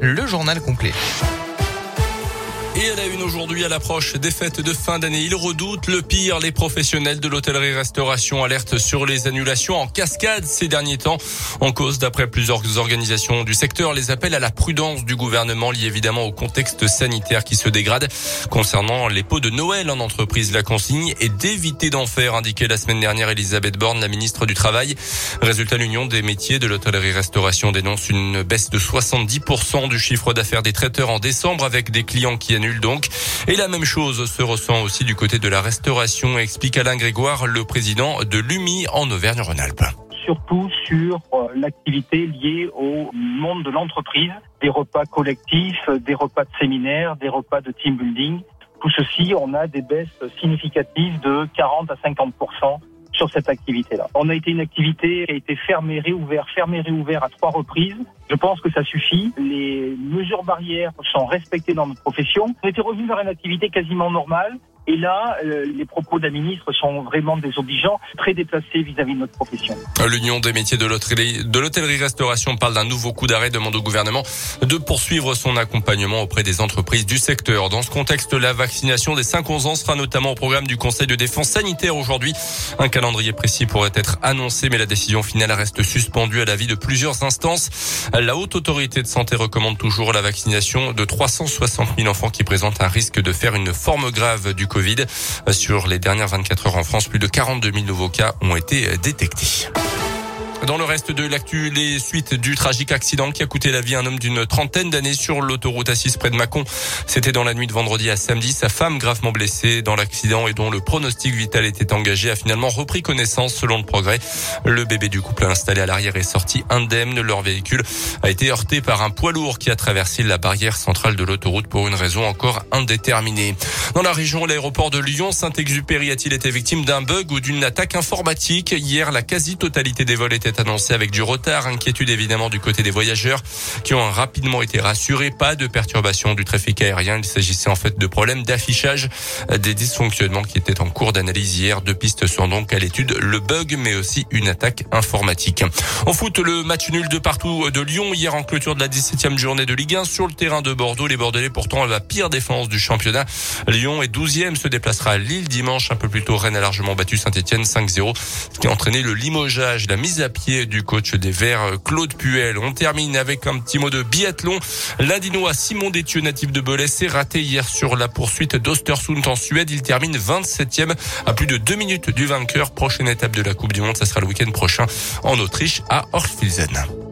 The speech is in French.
Le journal complet. Et à la une aujourd'hui, à l'approche des fêtes de fin d'année, ils redoutent le pire. Les professionnels de l'hôtellerie-restauration alertent sur les annulations en cascade ces derniers temps. En cause, d'après plusieurs organisations du secteur, les appels à la prudence du gouvernement liés évidemment au contexte sanitaire qui se dégrade. Concernant les pots de Noël en entreprise, la consigne est d'éviter d'en faire, indiquait la semaine dernière Elisabeth Borne, la ministre du Travail. Résultat, l'Union des métiers de l'hôtellerie-restauration dénonce une baisse de 70% du chiffre d'affaires des traiteurs en décembre avec des clients qui donc. Et la même chose se ressent aussi du côté de la restauration, explique Alain Grégoire, le président de l'UMI en Auvergne-Rhône-Alpes surtout sur euh, l'activité liée au monde de l'entreprise, des repas collectifs, des repas de séminaire, des repas de team building. Tout ceci, on a des baisses significatives de 40 à 50 sur cette activité-là. On a été une activité qui a été fermée, réouverte, fermée, réouverte à trois reprises. Je pense que ça suffit. Les mesures barrières sont respectées dans notre profession. On était revenu vers une activité quasiment normale. Et là, euh, les propos d'un ministre sont vraiment désobligeants, très déplacés vis-à-vis de notre profession. L'Union des métiers de l'hôtellerie-restauration parle d'un nouveau coup d'arrêt, demande au gouvernement de poursuivre son accompagnement auprès des entreprises du secteur. Dans ce contexte, la vaccination des 5-11 ans sera notamment au programme du Conseil de défense sanitaire aujourd'hui. Un calendrier précis pourrait être annoncé, mais la décision finale reste suspendue à l'avis de plusieurs instances. La haute autorité de santé recommande toujours la vaccination de 360 000 enfants qui présentent un risque de faire une forme grave du Covid. Sur les dernières 24 heures en France, plus de 42 000 nouveaux cas ont été détectés. Dans le reste de l'actu, les suites du tragique accident qui a coûté la vie à un homme d'une trentaine d'années sur l'autoroute A6 près de Mâcon. C'était dans la nuit de vendredi à samedi. Sa femme, gravement blessée dans l'accident et dont le pronostic vital était engagé, a finalement repris connaissance selon le progrès. Le bébé du couple installé à l'arrière est sorti indemne. Leur véhicule a été heurté par un poids lourd qui a traversé la barrière centrale de l'autoroute pour une raison encore indéterminée. Dans la région, l'aéroport de Lyon, Saint-Exupéry a-t-il été victime d'un bug ou d'une attaque informatique? Hier, la quasi-totalité des vols était annoncé avec du retard. Inquiétude évidemment du côté des voyageurs qui ont rapidement été rassurés. Pas de perturbation du trafic aérien. Il s'agissait en fait de problèmes d'affichage des dysfonctionnements qui étaient en cours d'analyse hier. Deux pistes sont donc à l'étude. Le bug, mais aussi une attaque informatique. En foot, le match nul de partout de Lyon hier en clôture de la 17e journée de Ligue 1 sur le terrain de Bordeaux. Les Bordelais pourtant la pire défense du championnat. Lyon est 12e, se déplacera à Lille dimanche. Un peu plus tôt, Rennes a largement battu Saint-Etienne 5-0, ce qui a entraîné le limogeage, la mise à pied du coach des Verts, Claude Puel. On termine avec un petit mot de biathlon. L'Indinois Simon Détieux, natif de Belay, s'est raté hier sur la poursuite d'Ostersund en Suède. Il termine 27e à plus de deux minutes du vainqueur. Prochaine étape de la Coupe du Monde, ça sera le week-end prochain en Autriche à Orfilsen.